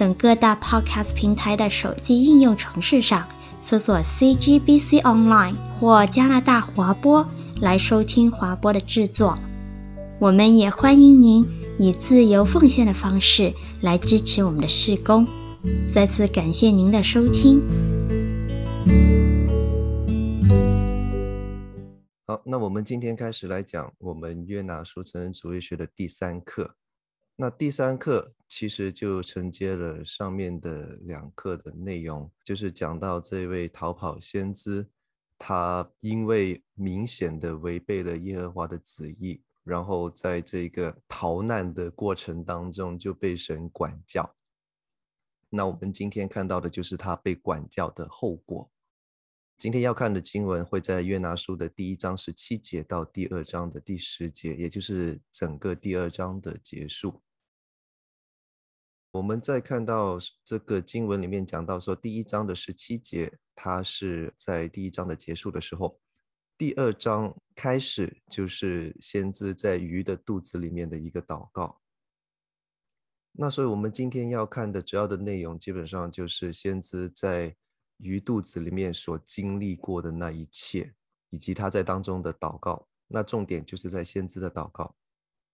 等各大 Podcast 平台的手机应用程式上搜索 CGBC Online 或加拿大华播来收听华播的制作。我们也欢迎您以自由奉献的方式来支持我们的事工。再次感谢您的收听。好，那我们今天开始来讲我们约拿书成人主义学的第三课。那第三课其实就承接了上面的两课的内容，就是讲到这位逃跑先知，他因为明显的违背了耶和华的旨意，然后在这个逃难的过程当中就被神管教。那我们今天看到的就是他被管教的后果。今天要看的经文会在约拿书的第一章十七节到第二章的第十节，也就是整个第二章的结束。我们再看到这个经文里面讲到说，第一章的十七节，它是在第一章的结束的时候，第二章开始就是先知在鱼的肚子里面的一个祷告。那所以我们今天要看的主要的内容，基本上就是先知在。鱼肚子里面所经历过的那一切，以及他在当中的祷告，那重点就是在先知的祷告。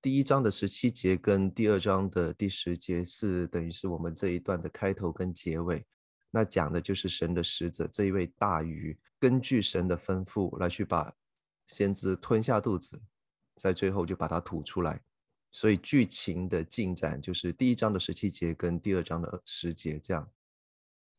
第一章的十七节跟第二章的第十节是等于是我们这一段的开头跟结尾。那讲的就是神的使者这一位大鱼，根据神的吩咐来去把先知吞下肚子，在最后就把它吐出来。所以剧情的进展就是第一章的十七节跟第二章的十节这样。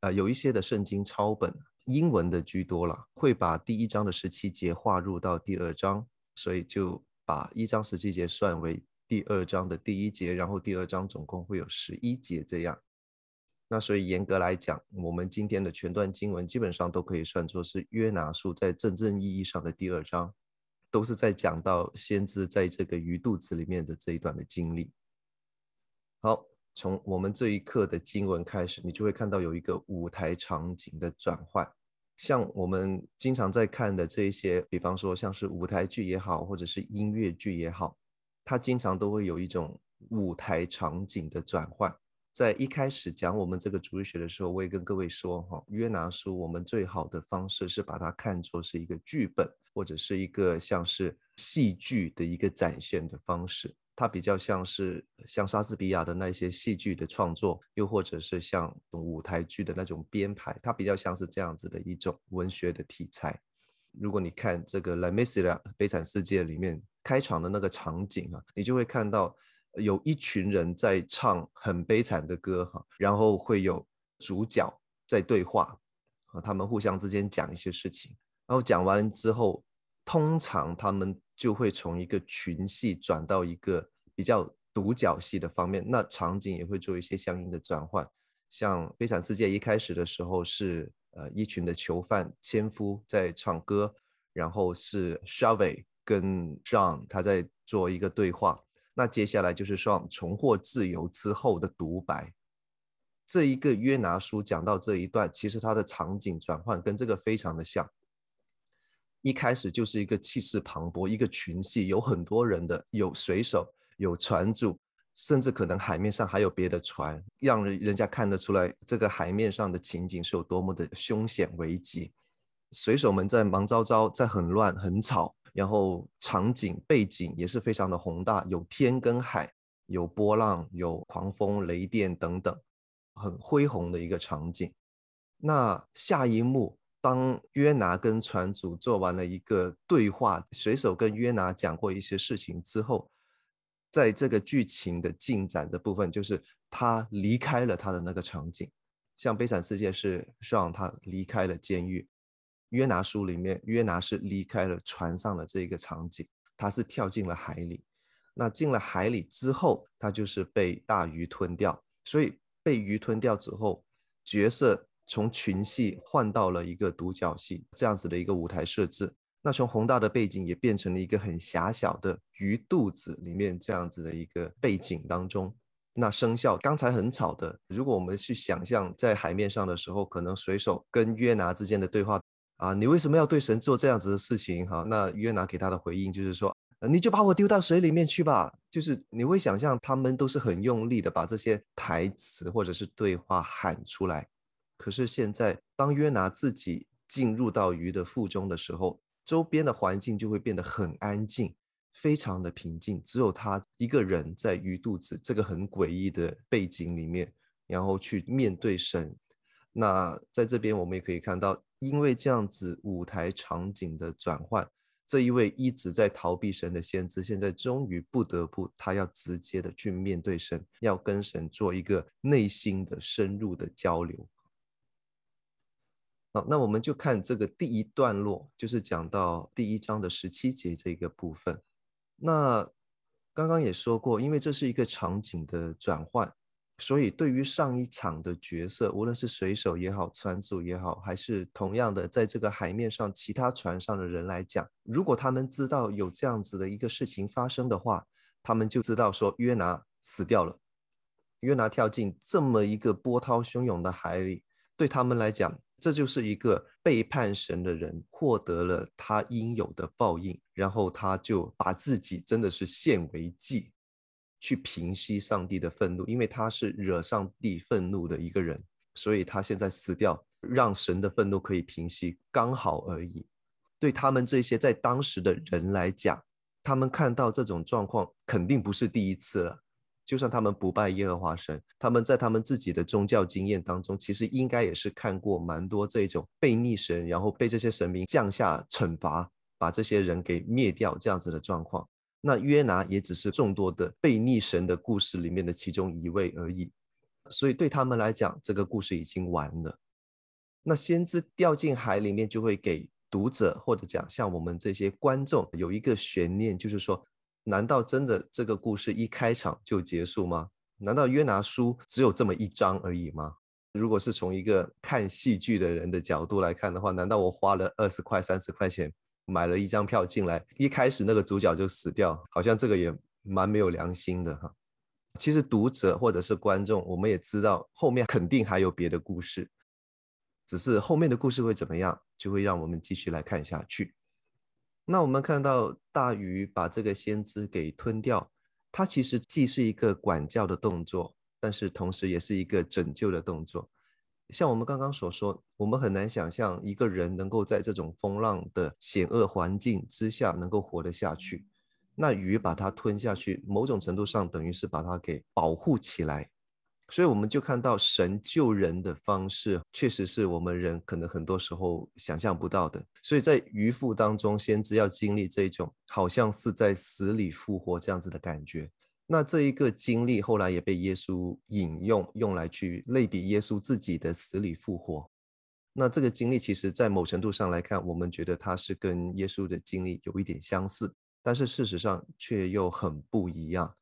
啊、有一些的圣经抄本，英文的居多了，会把第一章的十七节划入到第二章，所以就把一章十七节算为第二章的第一节，然后第二章总共会有十一节这样。那所以严格来讲，我们今天的全段经文基本上都可以算作是约拿书在真正意义上的第二章，都是在讲到先知在这个鱼肚子里面的这一段的经历。好。从我们这一课的经文开始，你就会看到有一个舞台场景的转换。像我们经常在看的这一些，比方说像是舞台剧也好，或者是音乐剧也好，它经常都会有一种舞台场景的转换。在一开始讲我们这个主日学的时候，我也跟各位说哈，约拿书我们最好的方式是把它看作是一个剧本，或者是一个像是戏剧的一个展现的方式。它比较像是像莎士比亚的那些戏剧的创作，又或者是像舞台剧的那种编排，它比较像是这样子的一种文学的题材。如果你看这个《Les Misérables》悲惨世界里面开场的那个场景啊，你就会看到有一群人在唱很悲惨的歌哈，然后会有主角在对话啊，他们互相之间讲一些事情，然后讲完之后，通常他们。就会从一个群戏转到一个比较独角戏的方面，那场景也会做一些相应的转换。像《悲惨世界》一开始的时候是呃一群的囚犯千夫在唱歌，然后是 Charvet 跟 Jean 他在做一个对话。那接下来就是说重获自由之后的独白。这一个约拿书讲到这一段，其实它的场景转换跟这个非常的像。一开始就是一个气势磅礴，一个群戏，有很多人的，有水手，有船主，甚至可能海面上还有别的船，让人人家看得出来这个海面上的情景是有多么的凶险危急。水手们在忙糟糟，在很乱很吵，然后场景背景也是非常的宏大，有天跟海，有波浪，有狂风雷电等等，很恢宏的一个场景。那下一幕。当约拿跟船主做完了一个对话，水手跟约拿讲过一些事情之后，在这个剧情的进展的部分，就是他离开了他的那个场景。像《悲惨世界》是让他离开了监狱，约拿书里面约拿是离开了船上的这个场景，他是跳进了海里。那进了海里之后，他就是被大鱼吞掉。所以。被鱼吞掉之后，角色从群戏换到了一个独角戏这样子的一个舞台设置。那从宏大的背景也变成了一个很狭小的鱼肚子里面这样子的一个背景当中。那声效刚才很吵的，如果我们去想象在海面上的时候，可能水手跟约拿之间的对话啊，你为什么要对神做这样子的事情？哈，那约拿给他的回应就是说，你就把我丢到水里面去吧。就是你会想象他们都是很用力的把这些台词或者是对话喊出来。可是现在当约拿自己进入到鱼的腹中的时候，周边的环境就会变得很安静。非常的平静，只有他一个人在鱼肚子这个很诡异的背景里面，然后去面对神。那在这边我们也可以看到，因为这样子舞台场景的转换，这一位一直在逃避神的先知，现在终于不得不，他要直接的去面对神，要跟神做一个内心的深入的交流。那我们就看这个第一段落，就是讲到第一章的十七节这个部分。那刚刚也说过，因为这是一个场景的转换，所以对于上一场的角色，无论是水手也好，船主也好，还是同样的在这个海面上其他船上的人来讲，如果他们知道有这样子的一个事情发生的话，他们就知道说约拿死掉了。约拿跳进这么一个波涛汹涌的海里，对他们来讲，这就是一个背叛神的人获得了他应有的报应，然后他就把自己真的是献为祭，去平息上帝的愤怒，因为他是惹上帝愤怒的一个人，所以他现在死掉，让神的愤怒可以平息，刚好而已。对他们这些在当时的人来讲，他们看到这种状况肯定不是第一次了。就算他们不拜耶和华神，他们在他们自己的宗教经验当中，其实应该也是看过蛮多这种被逆神，然后被这些神明降下惩罚，把这些人给灭掉这样子的状况。那约拿也只是众多的被逆神的故事里面的其中一位而已。所以对他们来讲，这个故事已经完了。那先知掉进海里面，就会给读者或者讲像我们这些观众有一个悬念，就是说。难道真的这个故事一开场就结束吗？难道约拿书只有这么一章而已吗？如果是从一个看戏剧的人的角度来看的话，难道我花了二十块、三十块钱买了一张票进来，一开始那个主角就死掉，好像这个也蛮没有良心的哈。其实读者或者是观众，我们也知道后面肯定还有别的故事，只是后面的故事会怎么样，就会让我们继续来看下去。那我们看到大鱼把这个先知给吞掉，它其实既是一个管教的动作，但是同时也是一个拯救的动作。像我们刚刚所说，我们很难想象一个人能够在这种风浪的险恶环境之下能够活得下去。那鱼把它吞下去，某种程度上等于是把它给保护起来。所以我们就看到神救人的方式，确实是我们人可能很多时候想象不到的。所以在鱼腹当中，先知要经历这种好像是在死里复活这样子的感觉。那这一个经历后来也被耶稣引用，用来去类比耶稣自己的死里复活。那这个经历其实，在某程度上来看，我们觉得它是跟耶稣的经历有一点相似，但是事实上却又很不一样。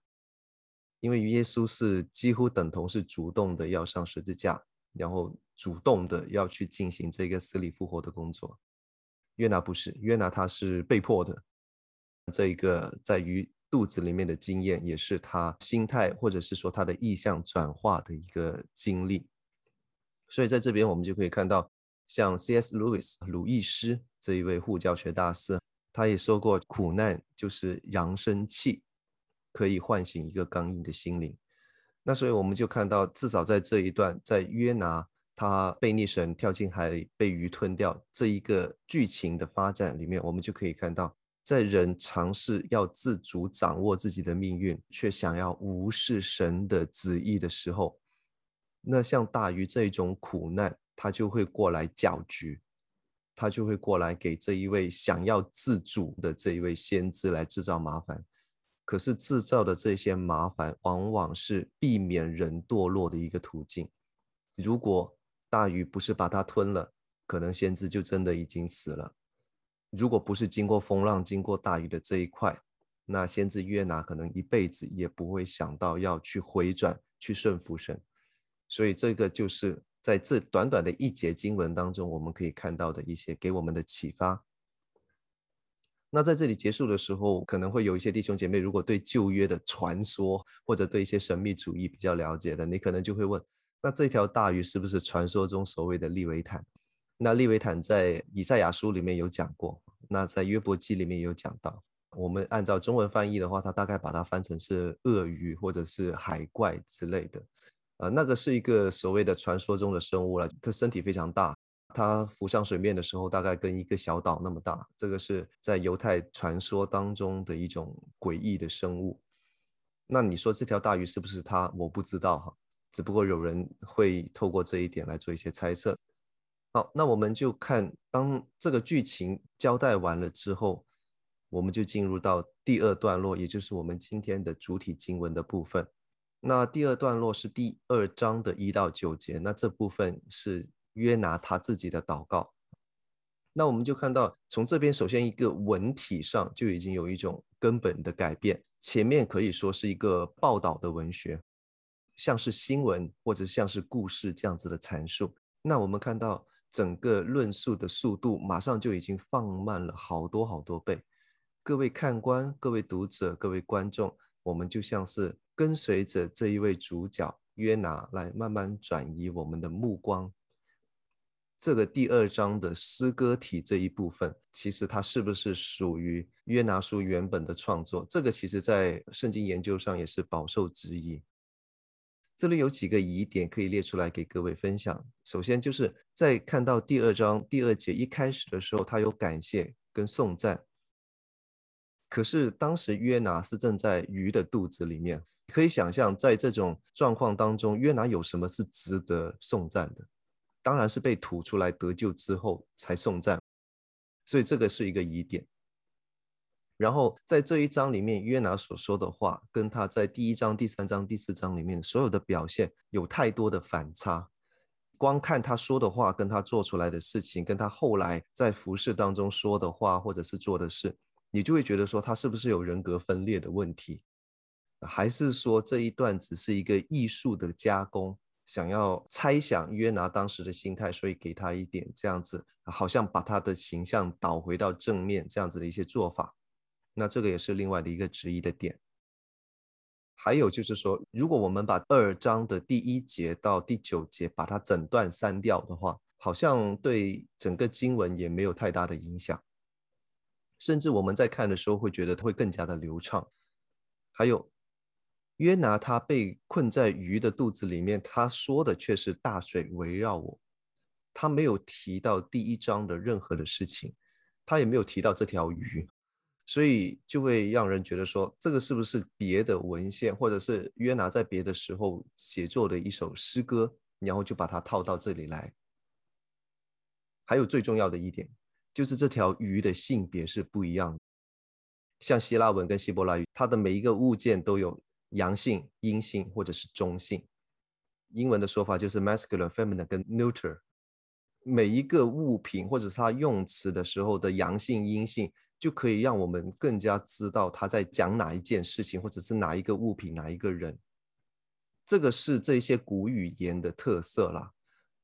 因为耶稣是几乎等同是主动的要上十字架，然后主动的要去进行这个死里复活的工作。约拿不是，约拿他是被迫的。这一个在于肚子里面的经验，也是他心态或者是说他的意向转化的一个经历。所以在这边我们就可以看到，像 C.S. Lewis 鲁易斯这一位护教学大师，他也说过，苦难就是扬声器。可以唤醒一个刚硬的心灵，那所以我们就看到，至少在这一段，在约拿他背逆神跳进海里被鱼吞掉这一个剧情的发展里面，我们就可以看到，在人尝试要自主掌握自己的命运，却想要无视神的旨意的时候，那像大鱼这种苦难，他就会过来搅局，他就会过来给这一位想要自主的这一位先知来制造麻烦。可是制造的这些麻烦，往往是避免人堕落的一个途径。如果大鱼不是把它吞了，可能先知就真的已经死了。如果不是经过风浪、经过大鱼的这一块，那先知约拿可能一辈子也不会想到要去回转、去顺服神。所以这个就是在这短短的一节经文当中，我们可以看到的一些给我们的启发。那在这里结束的时候，可能会有一些弟兄姐妹，如果对旧约的传说或者对一些神秘主义比较了解的，你可能就会问：那这条大鱼是不是传说中所谓的利维坦？那利维坦在以赛亚书里面有讲过，那在约伯记里面有讲到。我们按照中文翻译的话，它大概把它翻成是鳄鱼或者是海怪之类的。呃，那个是一个所谓的传说中的生物了，它身体非常大，它浮上水面的时候大概跟一个小岛那么大。这个是在犹太传说当中的一种诡异的生物。那你说这条大鱼是不是它？我不知道哈，只不过有人会透过这一点来做一些猜测。好，那我们就看当这个剧情交代完了之后，我们就进入到第二段落，也就是我们今天的主体经文的部分。那第二段落是第二章的一到九节，那这部分是约拿他自己的祷告。那我们就看到，从这边首先一个文体上就已经有一种根本的改变。前面可以说是一个报道的文学，像是新闻或者像是故事这样子的阐述。那我们看到整个论述的速度马上就已经放慢了好多好多倍。各位看官、各位读者、各位观众，我们就像是。跟随着这一位主角约拿来慢慢转移我们的目光。这个第二章的诗歌体这一部分，其实它是不是属于约拿书原本的创作？这个其实在圣经研究上也是饱受质疑。这里有几个疑点可以列出来给各位分享。首先就是在看到第二章第二节一开始的时候，他有感谢跟颂赞。可是当时约拿是正在鱼的肚子里面。可以想象，在这种状况当中，约拿有什么是值得颂赞的？当然是被吐出来得救之后才送葬，所以这个是一个疑点。然后在这一章里面，约拿所说的话，跟他在第一章、第三章、第四章里面所有的表现有太多的反差。光看他说的话，跟他做出来的事情，跟他后来在服饰当中说的话或者是做的事，你就会觉得说他是不是有人格分裂的问题？还是说这一段只是一个艺术的加工，想要猜想约拿当时的心态，所以给他一点这样子，好像把他的形象导回到正面这样子的一些做法。那这个也是另外的一个质疑的点。还有就是说，如果我们把二章的第一节到第九节把它整段删掉的话，好像对整个经文也没有太大的影响，甚至我们在看的时候会觉得它会更加的流畅。还有。约拿他被困在鱼的肚子里面，他说的却是大水围绕我，他没有提到第一章的任何的事情，他也没有提到这条鱼，所以就会让人觉得说，这个是不是别的文献，或者是约拿在别的时候写作的一首诗歌，然后就把它套到这里来。还有最重要的一点，就是这条鱼的性别是不一样的，像希腊文跟希伯来语，它的每一个物件都有。阳性、阴性或者是中性，英文的说法就是 masculine、feminine 跟 neuter。每一个物品或者是它用词的时候的阳性、阴性，就可以让我们更加知道他在讲哪一件事情，或者是哪一个物品、哪一个人。这个是这些古语言的特色啦。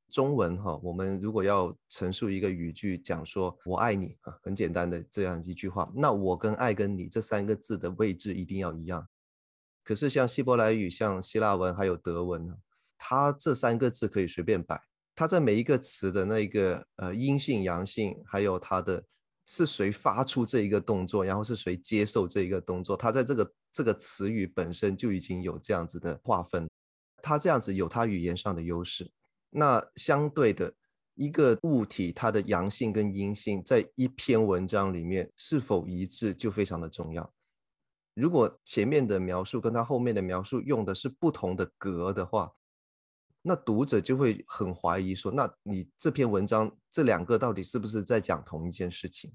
中文哈，我们如果要陈述一个语句，讲说“我爱你”啊，很简单的这样一句话，那我跟爱跟你这三个字的位置一定要一样。可是像希伯来语、像希腊文还有德文呢，它这三个字可以随便摆，它在每一个词的那个呃阴性、阳性，还有它的是谁发出这一个动作，然后是谁接受这一个动作，它在这个这个词语本身就已经有这样子的划分，它这样子有它语言上的优势。那相对的一个物体，它的阳性跟阴性在一篇文章里面是否一致，就非常的重要。如果前面的描述跟他后面的描述用的是不同的格的话，那读者就会很怀疑说，那你这篇文章这两个到底是不是在讲同一件事情？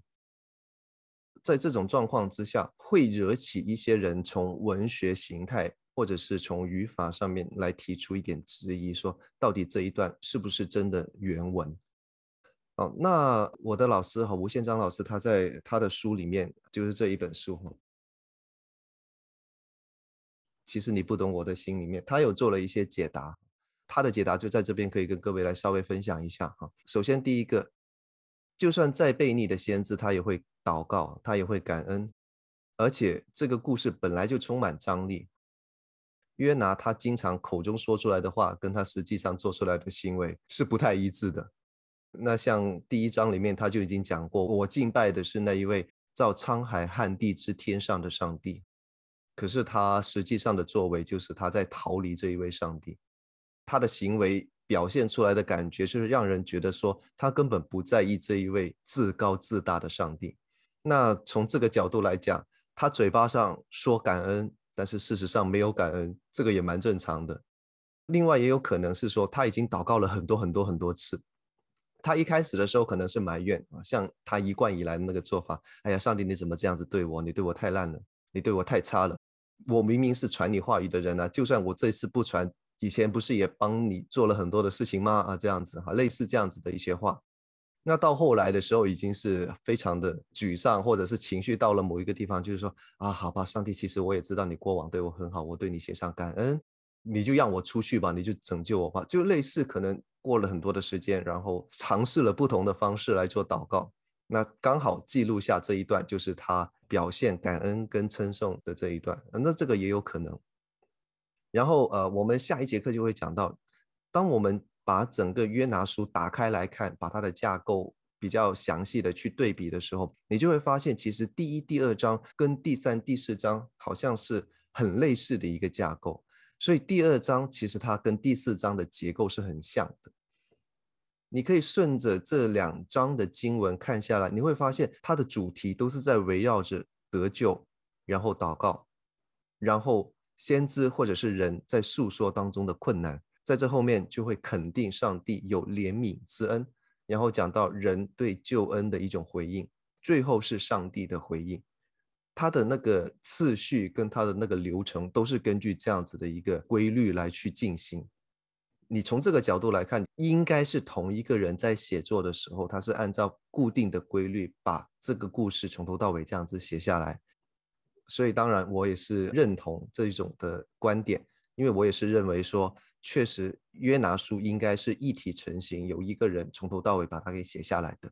在这种状况之下，会惹起一些人从文学形态或者是从语法上面来提出一点质疑，说到底这一段是不是真的原文？好，那我的老师和吴宪章老师他在他的书里面，就是这一本书其实你不懂我的心里面，他有做了一些解答。他的解答就在这边，可以跟各位来稍微分享一下哈。首先，第一个，就算再悖逆的先知，他也会祷告，他也会感恩，而且这个故事本来就充满张力。约拿他经常口中说出来的话，跟他实际上做出来的行为是不太一致的。那像第一章里面他就已经讲过，我敬拜的是那一位造沧海旱地之天上的上帝，可是他实际上的作为就是他在逃离这一位上帝。他的行为表现出来的感觉，是让人觉得说他根本不在意这一位自高自大的上帝。那从这个角度来讲，他嘴巴上说感恩，但是事实上没有感恩，这个也蛮正常的。另外也有可能是说他已经祷告了很多很多很多次，他一开始的时候可能是埋怨啊，像他一贯以来的那个做法，哎呀，上帝你怎么这样子对我？你对我太烂了，你对我太差了。我明明是传你话语的人啊，就算我这次不传。以前不是也帮你做了很多的事情吗？啊，这样子哈，类似这样子的一些话。那到后来的时候，已经是非常的沮丧，或者是情绪到了某一个地方，就是说啊，好吧，上帝，其实我也知道你过往对我很好，我对你写上感恩，你就让我出去吧，你就拯救我吧。就类似可能过了很多的时间，然后尝试了不同的方式来做祷告。那刚好记录下这一段，就是他表现感恩跟称颂的这一段。那这个也有可能。然后，呃，我们下一节课就会讲到，当我们把整个约拿书打开来看，把它的架构比较详细的去对比的时候，你就会发现，其实第一、第二章跟第三、第四章好像是很类似的一个架构，所以第二章其实它跟第四章的结构是很像的。你可以顺着这两章的经文看下来，你会发现它的主题都是在围绕着得救，然后祷告，然后。先知或者是人在诉说当中的困难，在这后面就会肯定上帝有怜悯之恩，然后讲到人对救恩的一种回应，最后是上帝的回应。他的那个次序跟他的那个流程都是根据这样子的一个规律来去进行。你从这个角度来看，应该是同一个人在写作的时候，他是按照固定的规律把这个故事从头到尾这样子写下来。所以当然，我也是认同这一种的观点，因为我也是认为说，确实约拿书应该是一体成型，有一个人从头到尾把它给写下来的。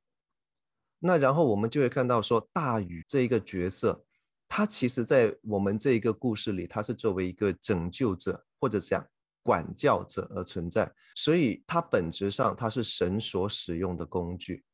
那然后我们就会看到说，大鱼这一个角色，他其实在我们这一个故事里，他是作为一个拯救者或者讲管教者而存在，所以它本质上它是神所使用的工具。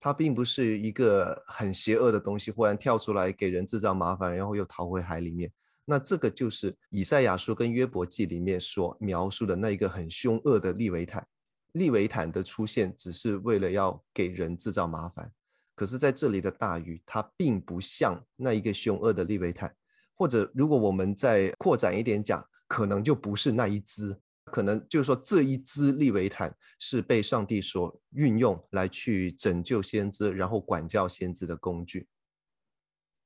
它并不是一个很邪恶的东西，忽然跳出来给人制造麻烦，然后又逃回海里面。那这个就是以赛亚书跟约伯记里面所描述的那一个很凶恶的利维坦。利维坦的出现只是为了要给人制造麻烦，可是在这里的大鱼，它并不像那一个凶恶的利维坦，或者如果我们再扩展一点讲，可能就不是那一只。可能就是说，这一只利维坦是被上帝所运用来去拯救先知，然后管教先知的工具。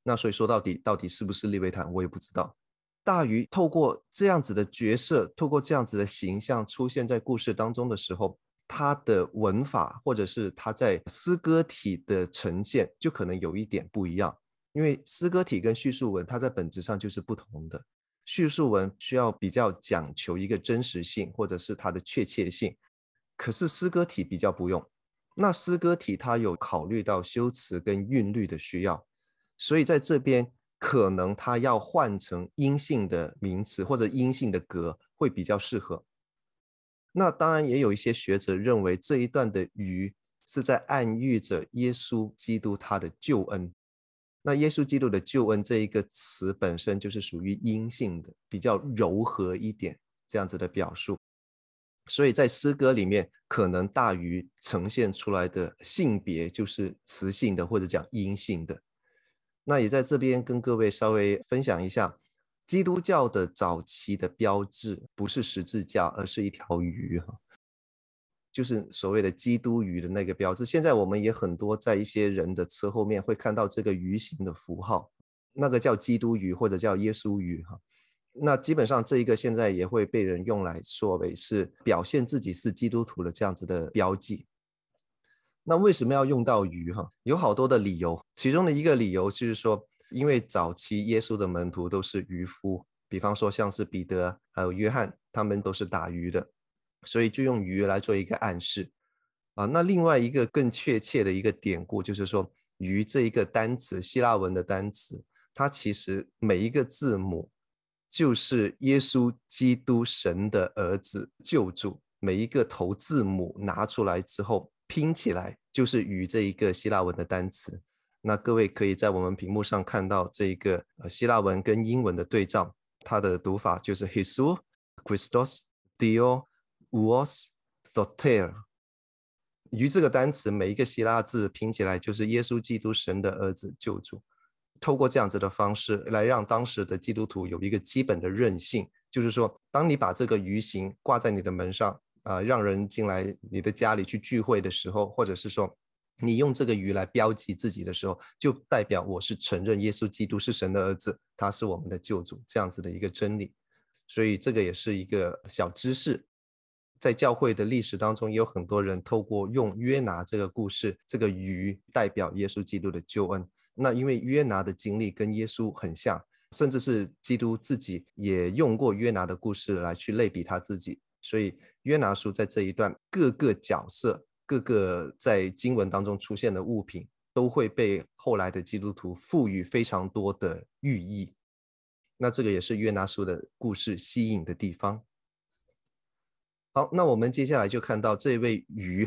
那所以说到底，到底是不是利维坦，我也不知道。大鱼透过这样子的角色，透过这样子的形象出现在故事当中的时候，他的文法或者是他在诗歌体的呈现，就可能有一点不一样。因为诗歌体跟叙述文，它在本质上就是不同的。叙述文需要比较讲求一个真实性，或者是它的确切性，可是诗歌体比较不用。那诗歌体它有考虑到修辞跟韵律的需要，所以在这边可能它要换成阴性的名词或者阴性的格会比较适合。那当然也有一些学者认为这一段的鱼是在暗喻着耶稣基督他的救恩。那耶稣基督的救恩这一个词本身就是属于阴性的，比较柔和一点这样子的表述，所以在诗歌里面可能大于呈现出来的性别就是雌性的或者讲阴性的。那也在这边跟各位稍微分享一下，基督教的早期的标志不是十字架，而是一条鱼哈。就是所谓的基督鱼的那个标志，现在我们也很多在一些人的车后面会看到这个鱼形的符号，那个叫基督鱼或者叫耶稣鱼哈。那基本上这一个现在也会被人用来作为是表现自己是基督徒的这样子的标记。那为什么要用到鱼哈？有好多的理由，其中的一个理由就是说，因为早期耶稣的门徒都是渔夫，比方说像是彼得还有约翰，他们都是打鱼的。所以就用鱼来做一个暗示啊。那另外一个更确切的一个典故就是说，鱼这一个单词，希腊文的单词，它其实每一个字母就是耶稣基督神的儿子救主，每一个头字母拿出来之后拼起来就是鱼这一个希腊文的单词。那各位可以在我们屏幕上看到这一个呃希腊文跟英文的对照，它的读法就是 Jesus Christos Dio Was Soter。鱼这个单词每一个希腊字拼起来就是耶稣基督神的儿子救主。透过这样子的方式来让当时的基督徒有一个基本的韧性，就是说，当你把这个鱼形挂在你的门上啊、让人进来你的家里去聚会的时候，或者是说。你用这个鱼来标记自己的时候，就代表我是承认耶稣基督是神的儿子，他是我们的救主，这样子的一个真理。所以这个也是一个小知识，在教会的历史当中，也有很多人透过用约拿这个故事，这个鱼代表耶稣基督的救恩。那因为约拿的经历跟耶稣很像，甚至是基督自己也用过约拿的故事来去类比他自己，所以约拿书在这一段各个角色。各个在经文当中出现的物品，都会被后来的基督徒赋予非常多的寓意。那这个也是约拿书的故事吸引的地方。好，那我们接下来就看到这位鱼，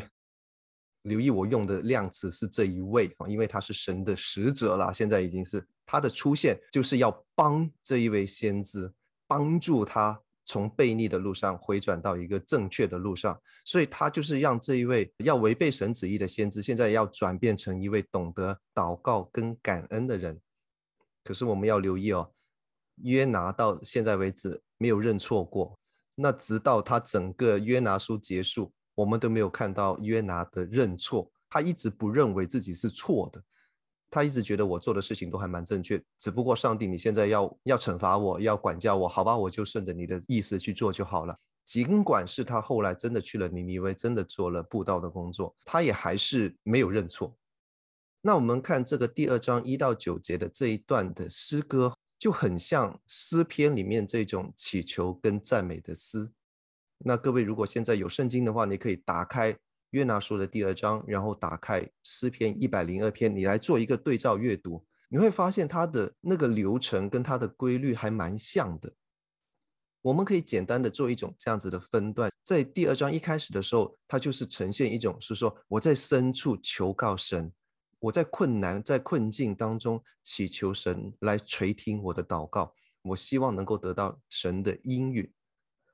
留意我用的量词是这一位啊，因为他是神的使者了，现在已经是他的出现，就是要帮这一位先知，帮助他。从悖逆的路上回转到一个正确的路上，所以他就是让这一位要违背神旨意的先知，现在要转变成一位懂得祷告跟感恩的人。可是我们要留意哦，约拿到现在为止没有认错过，那直到他整个约拿书结束，我们都没有看到约拿的认错，他一直不认为自己是错的。他一直觉得我做的事情都还蛮正确，只不过上帝你现在要要惩罚我，要管教我，好吧，我就顺着你的意思去做就好了。尽管是他后来真的去了尼尼微，真的做了布道的工作，他也还是没有认错。那我们看这个第二章一到九节的这一段的诗歌，就很像诗篇里面这种祈求跟赞美的诗。那各位如果现在有圣经的话，你可以打开。约拿书的第二章，然后打开诗篇一百零二篇，你来做一个对照阅读，你会发现它的那个流程跟它的规律还蛮像的。我们可以简单的做一种这样子的分段，在第二章一开始的时候，它就是呈现一种是说我在深处求告神，我在困难在困境当中祈求神来垂听我的祷告，我希望能够得到神的应允。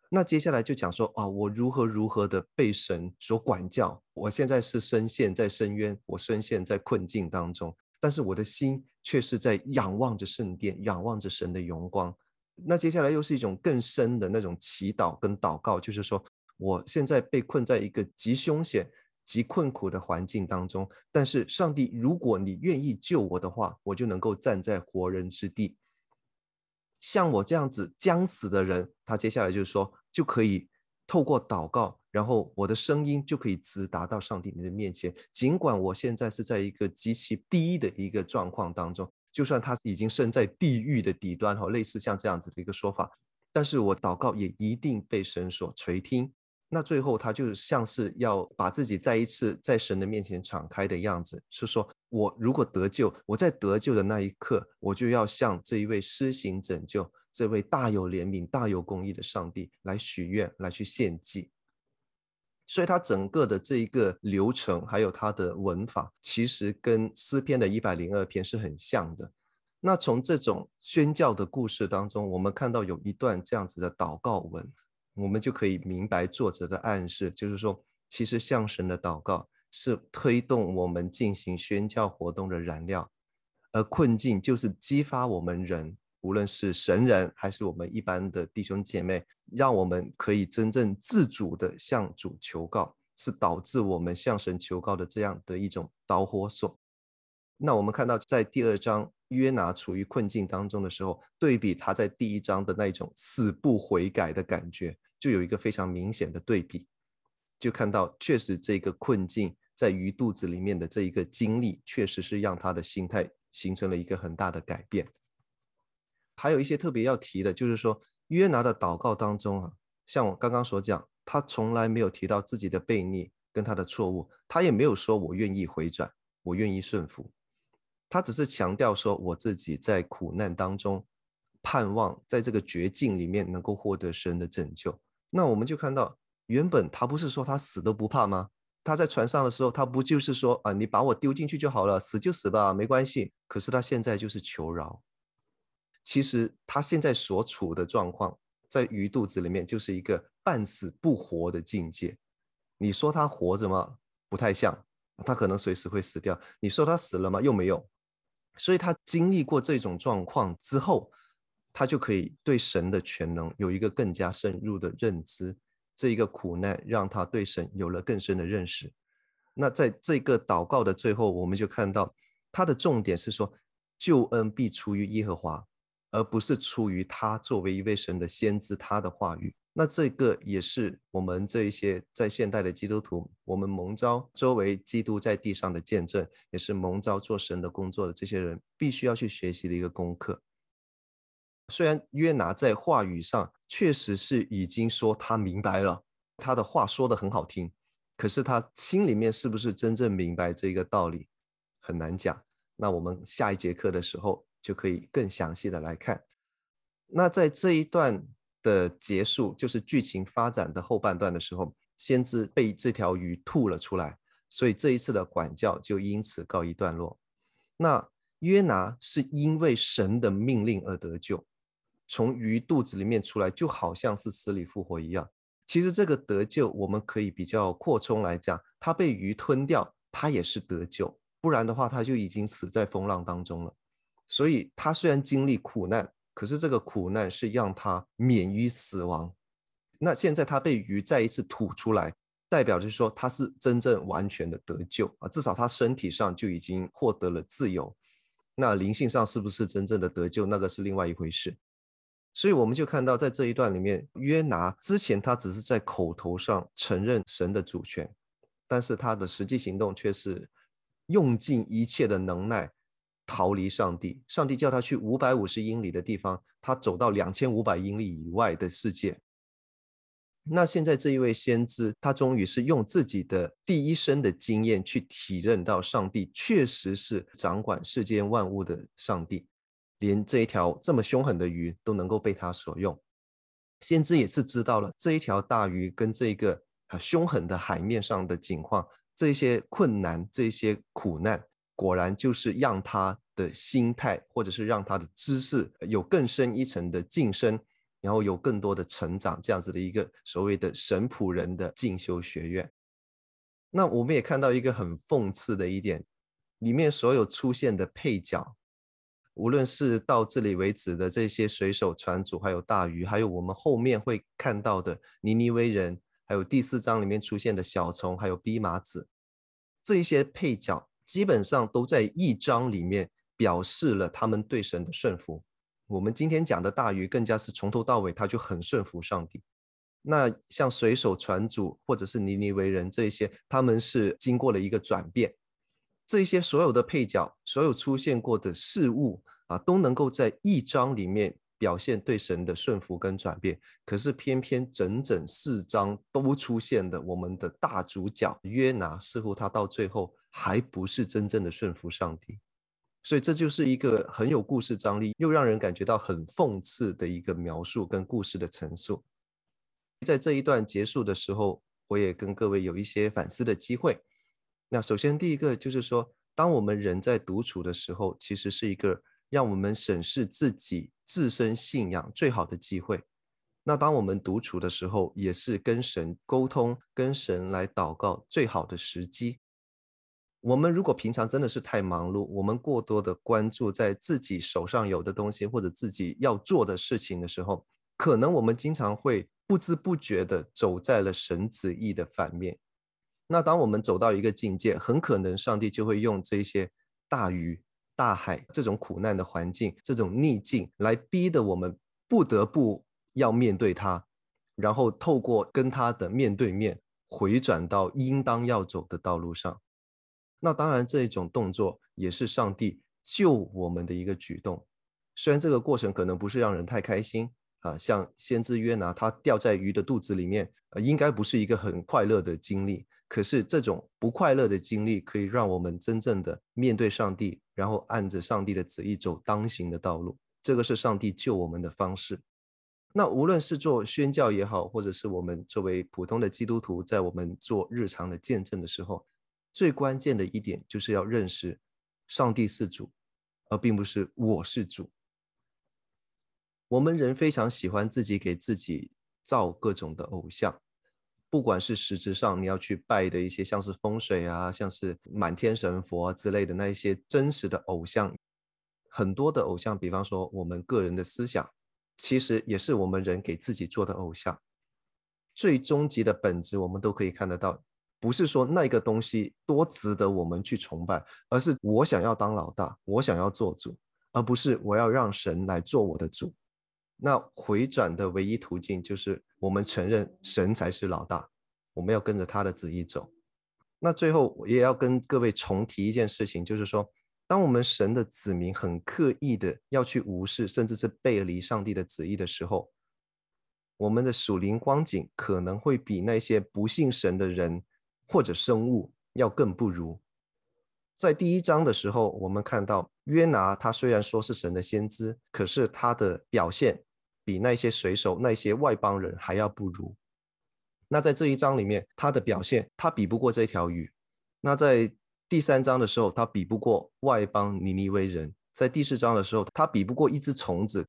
那接下来就讲说啊，我如何如何的被神所管教。我现在是深陷在深渊，我深陷在困境当中，但是我的心却是在仰望着圣殿，仰望着神的荣光。那接下来又是一种更深的那种祈祷跟祷告，就是说我现在被困在一个极凶险、极困苦的环境当中，但是上帝，如果你愿意救我的话，我就能够站在活人之地。像我这样子将死的人，他接下来就是说。就可以透过祷告，然后我的声音就可以直达到上帝你的面前。尽管我现在是在一个极其低的一个状况当中，就算他已经身在地狱的底端，哈，类似像这样子的一个说法，但是我祷告也一定被神所垂听。那最后他就像是要把自己再一次在神的面前敞开的样子，是说我如果得救，我在得救的那一刻，我就要向这一位施行拯救。这位大有怜悯、大有公义的上帝来许愿、来去献祭，所以他整个的这一个流程，还有他的文法，其实跟诗篇的一百零二篇是很像的。那从这种宣教的故事当中，我们看到有一段这样子的祷告文，我们就可以明白作者的暗示，就是说，其实向神的祷告是推动我们进行宣教活动的燃料，而困境就是激发我们人。无论是神人还是我们一般的弟兄姐妹，让我们可以真正自主的向主求告，是导致我们向神求告的这样的一种导火索。那我们看到在第二章约拿处于困境当中的时候，对比他在第一章的那种死不悔改的感觉，就有一个非常明显的对比，就看到确实这个困境在鱼肚子里面的这一个经历，确实是让他的心态形成了一个很大的改变。还有一些特别要提的，就是说约拿的祷告当中啊，像我刚刚所讲，他从来没有提到自己的悖逆跟他的错误，他也没有说我愿意回转，我愿意顺服，他只是强调说我自己在苦难当中盼望在这个绝境里面能够获得神的拯救。那我们就看到，原本他不是说他死都不怕吗？他在船上的时候，他不就是说啊，你把我丢进去就好了，死就死吧，没关系。可是他现在就是求饶。其实他现在所处的状况，在鱼肚子里面就是一个半死不活的境界。你说他活着吗？不太像，他可能随时会死掉。你说他死了吗？又没有。所以他经历过这种状况之后，他就可以对神的全能有一个更加深入的认知。这一个苦难让他对神有了更深的认识。那在这个祷告的最后，我们就看到他的重点是说，救恩必出于耶和华，而不是出于他作为一位神的先知他的话语。那这个也是我们这一些在现代的基督徒，我们蒙召周围基督在地上的见证，也是蒙召做神的工作的这些人，必须要去学习的一个功课。虽然约拿在话语上确实是已经说他明白了，他的话说得很好听，可是他心里面是不是真正明白这个道理，很难讲。那我们下一节课的时候就可以更详细的来看。那在这一段的结束，就是剧情发展的后半段的时候，先知被这条鱼吐了出来，所以这一次的管教就因此告一段落。那约拿是因为神的命令而得救。从鱼肚子里面出来，就好像是死里复活一样。其实这个得救，我们可以比较扩充来讲，他被鱼吞掉，他也是得救。不然的话，他就已经死在风浪当中了。所以，他虽然经历苦难，可是这个苦难是让他免于死亡。那现在他被鱼再一次吐出来，代表就是说他是真正完全的得救啊，至少他身体上就已经获得了自由。那灵性上是不是真正的得救，那个是另外一回事。所以我们就看到，在这一段里面，约拿之前他只是在口头上承认神的主权，但是他的实际行动却是用尽一切的能耐逃离上帝。上帝叫他去五百五十英里的地方，他走到两千五百英里以外的世界。那现在这一位先知，他终于是用自己的第一生的经验去体认到，上帝确实是掌管世间万物的上帝。连这一条这么凶狠的鱼都能够被他所用，先知也是知道了这一条大鱼跟这个凶狠的海面上的景况，这些困难、这些苦难，果然就是让他的心态，或者是让他的知识有更深一层的晋升，然后有更多的成长，这样子的一个所谓的神仆人的进修学院。那我们也看到一个很讽刺的一点，里面所有出现的配角。无论是到这里为止的这些水手、船主，还有大鱼，还有我们后面会看到的尼尼微人，还有第四章里面出现的小虫，还有蓖麻子，这一些配角基本上都在一章里面表示了他们对神的顺服。我们今天讲的大鱼更加是从头到尾他就很顺服上帝。那像水手、船主或者是尼尼微人这一些，他们是经过了一个转变。这一些所有的配角，所有出现过的事物。啊，都能够在一章里面表现对神的顺服跟转变，可是偏偏整整四章都出现的我们的大主角约拿，似乎他到最后还不是真正的顺服上帝，所以这就是一个很有故事张力，又让人感觉到很讽刺的一个描述跟故事的陈述。在这一段结束的时候，我也跟各位有一些反思的机会。那首先第一个就是说，当我们人在独处的时候，其实是一个。让我们审视自己自身信仰最好的机会。那当我们独处的时候，也是跟神沟通、跟神来祷告最好的时机。我们如果平常真的是太忙碌，我们过多的关注在自己手上有的东西或者自己要做的事情的时候，可能我们经常会不知不觉的走在了神旨意的反面。那当我们走到一个境界，很可能上帝就会用这些大鱼。大海这种苦难的环境，这种逆境，来逼得我们不得不要面对它，然后透过跟他的面对面，回转到应当要走的道路上。那当然，这一种动作也是上帝救我们的一个举动。虽然这个过程可能不是让人太开心，啊，像先知约拿，他掉在鱼的肚子里面，呃，应该不是一个很快乐的经历。可是这种不快乐的经历，可以让我们真正的面对上帝，然后按着上帝的旨意走当行的道路。这个是上帝救我们的方式。那无论是做宣教也好，或者是我们作为普通的基督徒，在我们做日常的见证的时候，最关键的一点就是要认识上帝是主，而并不是我是主。我们人非常喜欢自己给自己造各种的偶像，不管是实质上你要去拜的一些，像是风水啊，像是满天神佛之类的那一些真实的偶像，很多的偶像，比方说我们个人的思想，其实也是我们人给自己做的偶像。最终极的本质，我们都可以看得到，不是说那个东西多值得我们去崇拜，而是我想要当老大，我想要做主，而不是我要让神来做我的主。那回转的唯一途径就是我们承认神才是老大，我们要跟着他的旨意走。那最后我也要跟各位重提一件事情，就是说，当我们神的子民很刻意的要去无视，甚至是背离上帝的旨意的时候，我们的属灵光景可能会比那些不信神的人或者生物要更不如。在第一章的时候，我们看到约拿，他虽然说是神的先知，可是他的表现。比那些水手、那些外邦人还要不如。那在这一章里面，他的表现，他比不过这条鱼。那在第三章的时候，他比不过外邦尼尼微人。在第四章的时候，他比不过一只虫子。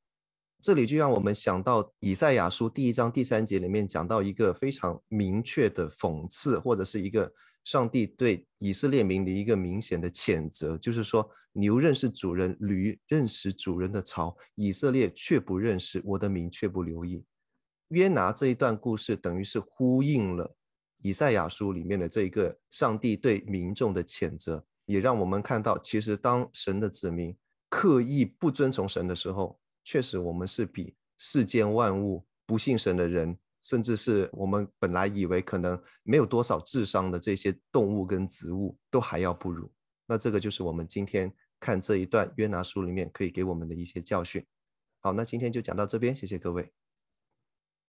这里就让我们想到以赛亚书第一章第三节里面讲到一个非常明确的讽刺，或者是一个上帝对以色列民的一个明显的谴责，就是说。牛认识主人，驴认识主人的槽，以色列却不认识，我的民却不留意。约拿这一段故事，等于是呼应了以赛亚书里面的这一个上帝对民众的谴责，也让我们看到，其实当神的子民刻意不遵从神的时候，确实我们是比世间万物不信神的人，甚至是我们本来以为可能没有多少智商的这些动物跟植物，都还要不如。那这个就是我们今天看这一段约拿书里面可以给我们的一些教训。好，那今天就讲到这边，谢谢各位。